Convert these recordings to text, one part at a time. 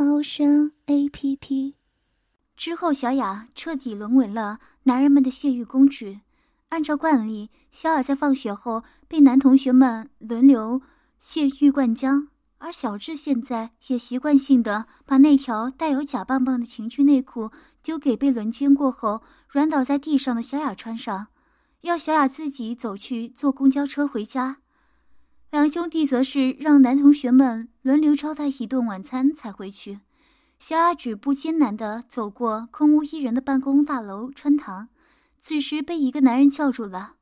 猫生 A P P。之后，小雅彻底沦为了男人们的泄欲工具。按照惯例，小雅在放学后被男同学们轮流泄欲灌浆，而小智现在也习惯性的把那条带有假棒棒的情趣内裤丢给被轮奸过后软倒在地上的小雅穿上，要小雅自己走去坐公交车回家。两兄弟则是让男同学们轮流招待一顿晚餐才回去。小雅举步艰难地走过空无一人的办公大楼穿堂，此时被一个男人叫住了：“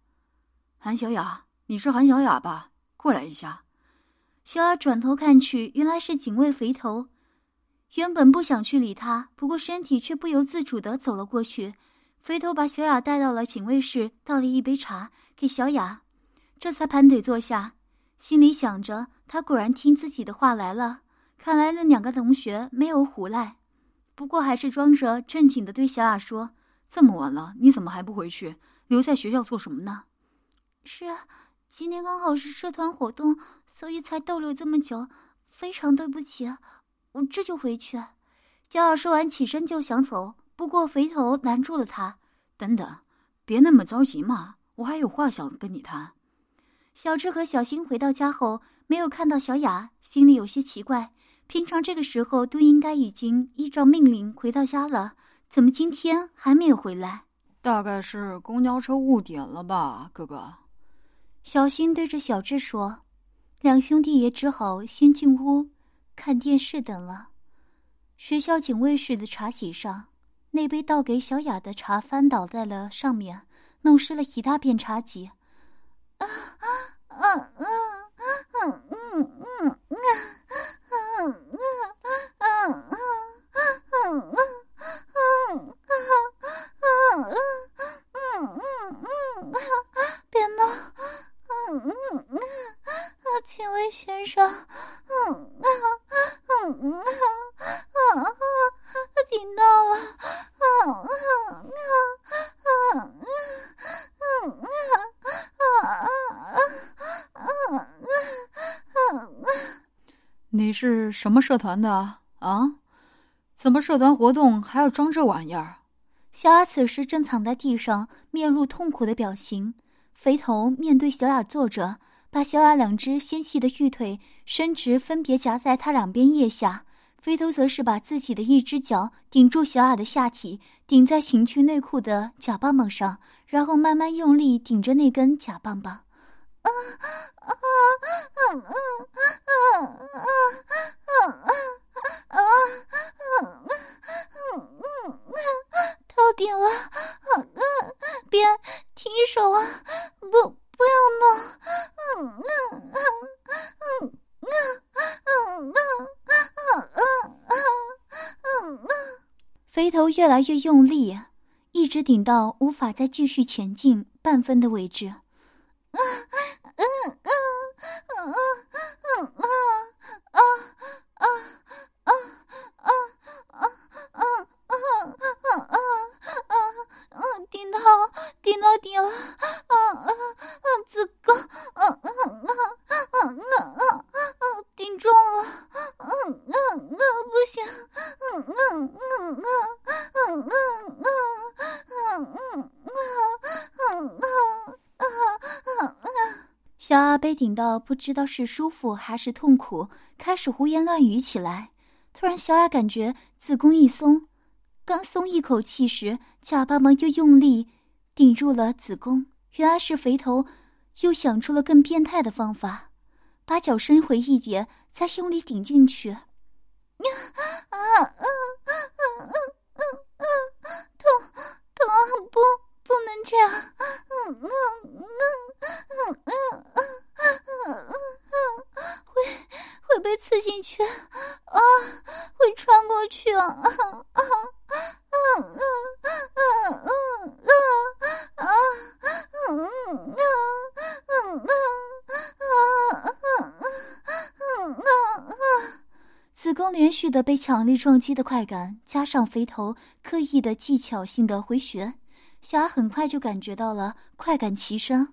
韩小雅，你是韩小雅吧？过来一下。”小雅转头看去，原来是警卫肥头。原本不想去理他，不过身体却不由自主地走了过去。肥头把小雅带到了警卫室，倒了一杯茶给小雅，这才盘腿坐下。心里想着，他果然听自己的话来了。看来那两个同学没有胡来，不过还是装着正经的对小雅说：“这么晚了，你怎么还不回去？留在学校做什么呢？”“是啊，今天刚好是社团活动，所以才逗留这么久。非常对不起，我这就回去。”小雅说完起身就想走，不过肥头拦住了他：“等等，别那么着急嘛，我还有话想跟你谈。”小智和小新回到家后，没有看到小雅，心里有些奇怪。平常这个时候都应该已经依照命令回到家了，怎么今天还没有回来？大概是公交车误点了吧，哥哥。小新对着小智说，两兄弟也只好先进屋看电视等了。学校警卫室的茶几上，那杯倒给小雅的茶翻倒在了上面，弄湿了一大片茶几。啊啊啊！别闹！嗯嗯嗯，请问先生，嗯啊嗯嗯啊啊，听到了，嗯嗯嗯嗯嗯嗯。你是什么社团的啊？怎么社团活动还要装这玩意儿？小雅此时正躺在地上，面露痛苦的表情。肥头面对小雅坐着，把小雅两只纤细的玉腿伸直，分别夹在她两边腋下。肥头则是把自己的一只脚顶住小雅的下体，顶在情趣内裤的假棒棒上，然后慢慢用力顶着那根假棒棒。到顶了！别停手啊！不，不要弄！嗯嗯嗯嗯。嗯嗯嗯嗯嗯嗯嗯肥头越来越用力，一直顶到无法再继续前进半分的位置。嗯嗯。顶到不知道是舒服还是痛苦，开始胡言乱语起来。突然，小雅感觉子宫一松，刚松一口气时，假巴蒙就用力顶入了子宫。原来是肥头又想出了更变态的方法，把脚伸回一点，再用力顶进去。啊啊啊啊啊啊！痛痛！不，不能这样！嗯嗯嗯嗯。嗯嗯嗯嗯会会被刺进去啊！会穿过去啊！子宫连续的被强力撞击的快感，加上肥头刻意的技巧性的回旋，小雅很快就感觉到了快感齐身。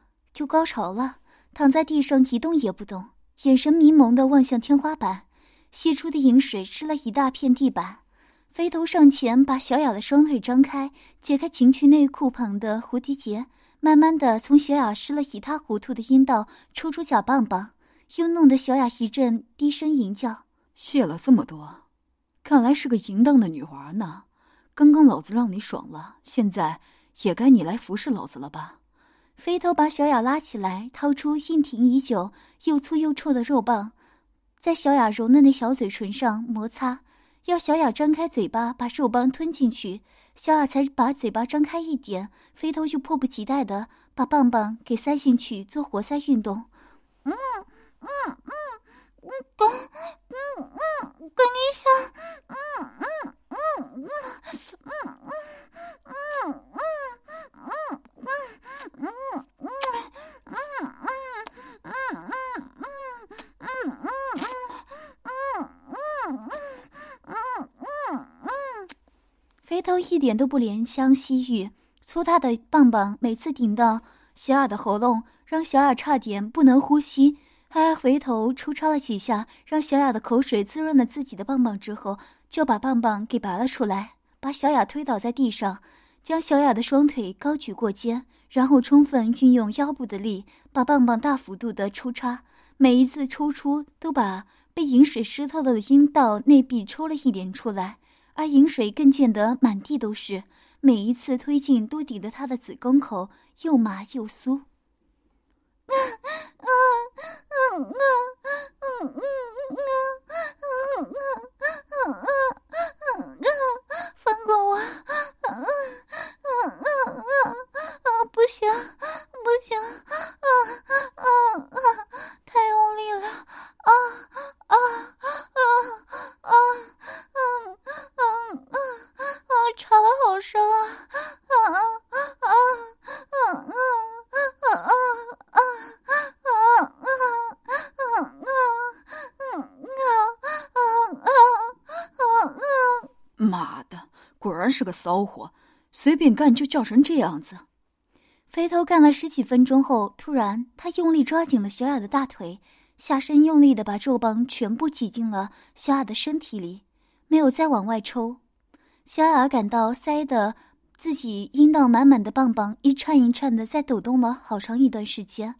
就高潮了，躺在地上一动也不动，眼神迷蒙的望向天花板，泄出的饮水湿了一大片地板。飞头上前把小雅的双腿张开，解开情趣内裤旁的蝴蝶结，慢慢的从小雅湿了一塌糊涂的阴道抽出假棒棒，又弄得小雅一阵低声吟叫：“泄了这么多，看来是个淫荡的女娃呢。刚刚老子让你爽了，现在……”也该你来服侍老子了吧？飞头把小雅拉起来，掏出硬挺已久、又粗又臭的肉棒，在小雅柔嫩的小嘴唇上摩擦，要小雅张开嘴巴把肉棒吞进去。小雅才把嘴巴张开一点，飞头就迫不及待的把棒棒给塞进去做活塞运动。嗯嗯嗯嗯，跟嗯嗯跟你说，嗯嗯嗯嗯嗯嗯嗯。肥头一点都不怜香惜玉，粗大的棒棒每次顶到小雅的喉咙，让小雅差点不能呼吸。还回头抽插了几下，让小雅的口水滋润了自己的棒棒之后，就把棒棒给拔了出来，把小雅推倒在地上。将小雅的双腿高举过肩，然后充分运用腰部的力，把棒棒大幅度的抽插。每一次抽出，都把被饮水湿透了的阴道内壁抽了一点出来，而饮水更溅得满地都是。每一次推进，都抵得他的子宫口又麻又酥。是个骚货，随便干就叫成这样子。肥头干了十几分钟后，突然他用力抓紧了小雅的大腿，下身用力的把肉棒全部挤进了小雅的身体里，没有再往外抽。小雅感到塞的自己阴道满满的棒棒一颤一颤的在抖动了好长一段时间。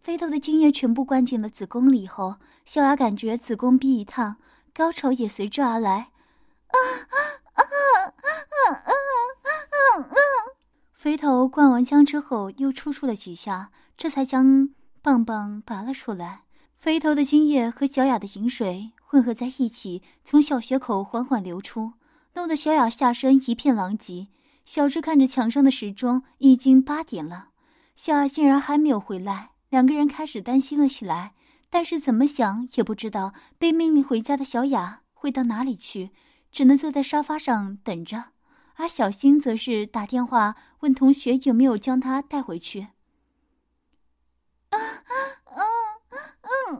肥头的精液全部灌进了子宫里后，小雅感觉子宫壁一烫，高潮也随之而来。啊啊！肥头灌完浆之后，又抽搐了几下，这才将棒棒拔了出来。肥头的精液和小雅的饮水混合在一起，从小穴口缓缓流出，弄得小雅下身一片狼藉。小智看着墙上的时钟，已经八点了，小雅竟然还没有回来，两个人开始担心了起来。但是怎么想也不知道被命令回家的小雅会到哪里去。只能坐在沙发上等着，而小新则是打电话问同学有没有将他带回去。啊啊啊啊啊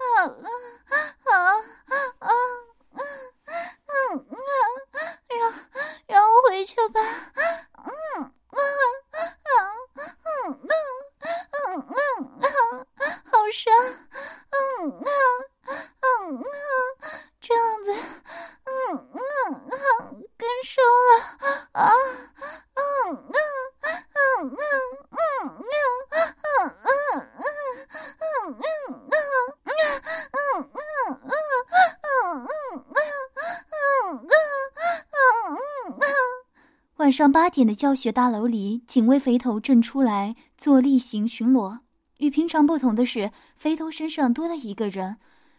啊啊啊啊！让让我回去吧。嗯啊啊嗯嗯嗯嗯啊，好深。嗯啊嗯啊。这样子，嗯嗯嗯，更深了啊，嗯嗯嗯嗯。晚上八点的教学大楼里，警卫肥头正出来做例行巡逻。与平常不同的是，肥头身上多了一个人。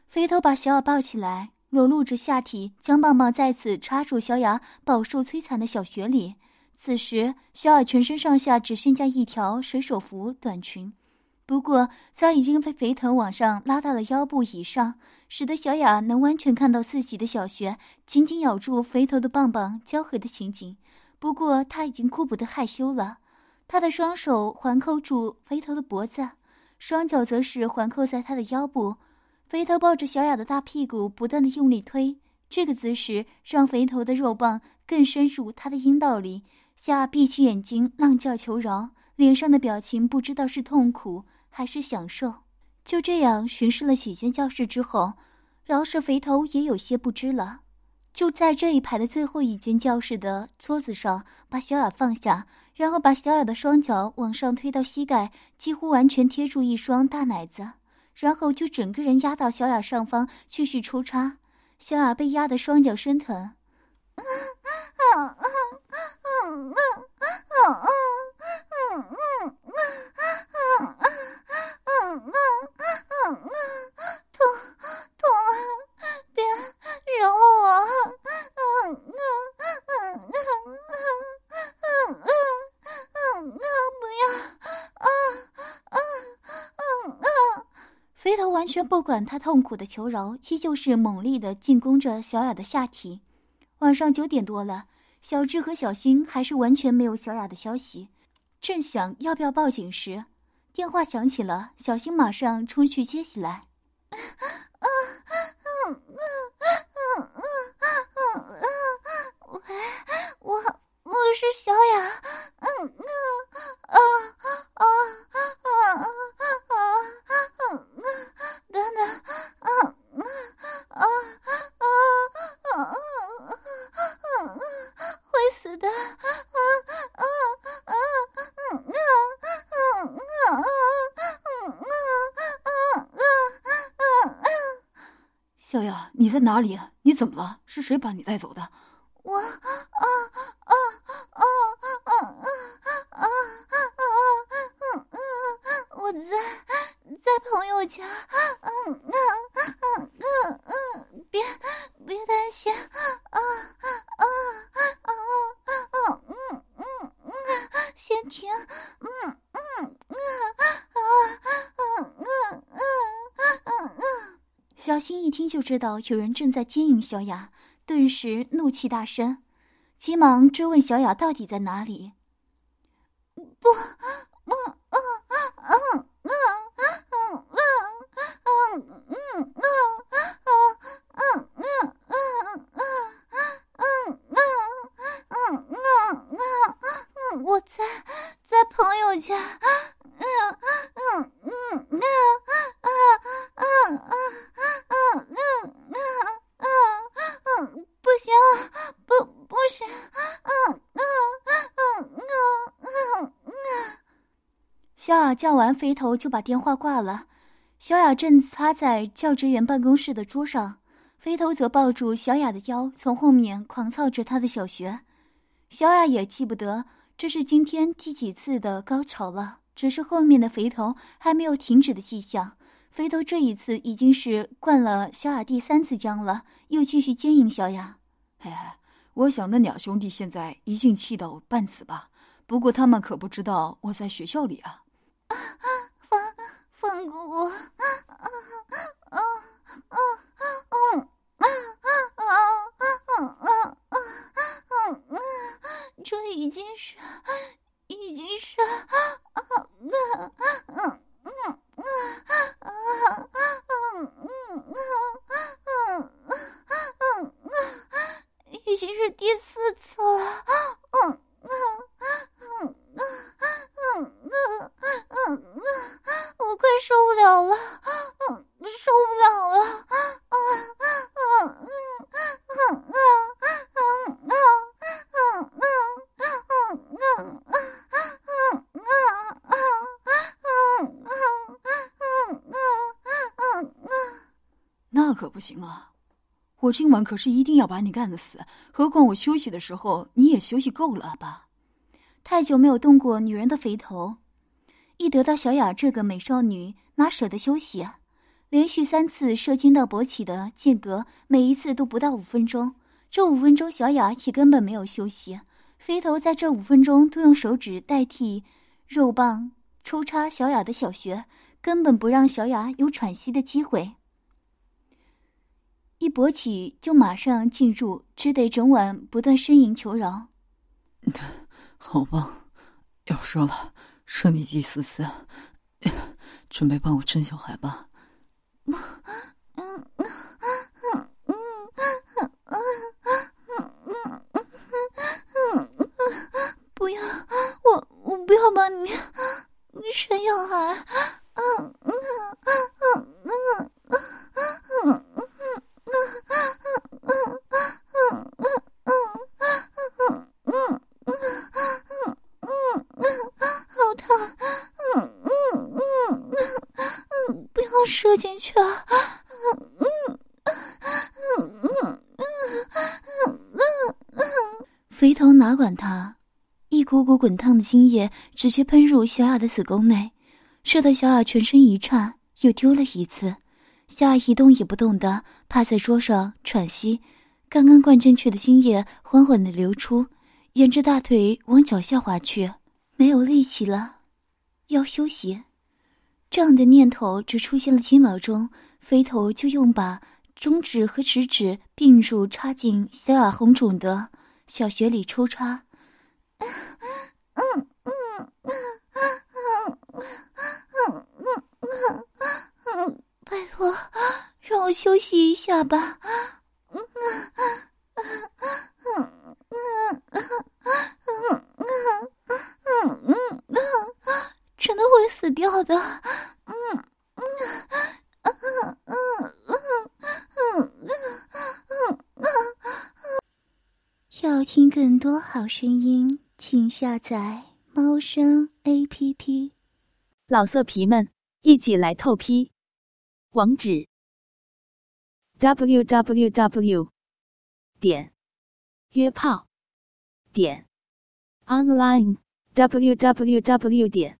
肥头把小雅抱起来，裸露着下体，将棒棒再次插入小雅饱受摧残的小穴里。此时，小雅全身上下只剩下一条水手服短裙，不过早已经被肥头往上拉到了腰部以上，使得小雅能完全看到自己的小穴紧紧咬住肥头的棒棒交合的情景。不过，他已经顾不得害羞了，他的双手环扣住肥头的脖子，双脚则是环扣在他的腰部。肥头抱着小雅的大屁股，不断的用力推，这个姿势让肥头的肉棒更深入他的阴道里。小雅闭起眼睛，浪叫求饶，脸上的表情不知道是痛苦还是享受。就这样巡视了几间教室之后，饶是肥头也有些不知了。就在这一排的最后一间教室的桌子上，把小雅放下，然后把小雅的双脚往上推到膝盖，几乎完全贴住一双大奶子，然后就整个人压到小雅上方继续抽插。小雅被压得双脚生疼。痛痛啊！别饶我！啊啊啊啊啊啊不管他痛苦的求饶，依旧是猛力的进攻着小雅的下体。晚上九点多了，小智和小新还是完全没有小雅的消息。正想要不要报警时，电话响起了，小新马上冲去接起来。喂，我我是小雅。嗯啊啊啊啊！啊啊啊啊啊，等等，啊啊啊在哪里？你怎么了？是谁把你带走的？小新一听就知道有人正在奸淫小雅，顿时怒气大升，急忙追问小雅到底在哪里。不，在朋友家，嗯嗯嗯嗯嗯嗯嗯嗯嗯嗯嗯，不行，不不行，嗯嗯嗯嗯嗯嗯。小雅叫完肥头就把电话挂了。小雅正趴在教职员办公室的桌上，肥头则抱住小雅的腰，从后面狂操着她的小穴。小雅也记不得。这是今天第几次的高潮了，只是后面的肥头还没有停止的迹象。肥头这一次已经是灌了小雅第三次浆了，又继续奸淫小雅。嘿嘿，我想那两兄弟现在一定气到半死吧？不过他们可不知道我在学校里啊。放放过我！啊啊啊啊啊啊啊啊啊嗯嗯，这已经是已经是嗯嗯嗯嗯嗯嗯嗯嗯嗯嗯嗯嗯，已经是第四。我今晚可是一定要把你干死。何况我休息的时候，你也休息够了吧？太久没有动过女人的肥头，一得到小雅这个美少女，哪舍得休息啊？连续三次射精到勃起的间隔，每一次都不到五分钟。这五分钟，小雅也根本没有休息。肥头在这五分钟都用手指代替肉棒抽插小雅的小穴，根本不让小雅有喘息的机会。一勃起就马上进入，只得整晚不断呻吟求饶。好棒，要说了，说你第四次，准备帮我生小孩吧。不要，我我不要帮你生小孩。嗯嗯嗯嗯嗯嗯。好疼！嗯嗯嗯嗯，不要射进去啊！嗯嗯嗯嗯嗯嗯嗯，肥头哪管他，一股股滚烫的精液直接喷入小雅的子宫内，射得小雅全身一颤，又丢了一次。夏一动也不动的趴在桌上喘息，刚刚灌进去的精液缓缓的流出，沿着大腿往脚下滑去，没有力气了，要休息。这样的念头只出现了几秒钟，飞头就用把中指和食指并入插进小雅红肿的小穴里抽插。嗯嗯嗯嗯嗯嗯嗯。拜托，让我休息一下吧。嗯嗯嗯嗯嗯嗯嗯嗯嗯，真的会死掉的。嗯嗯嗯嗯嗯嗯嗯嗯。要听更多好声音，请下载猫声 A P P。老色皮们，一起来透批！网址：w w w 点约炮点 online w w w 点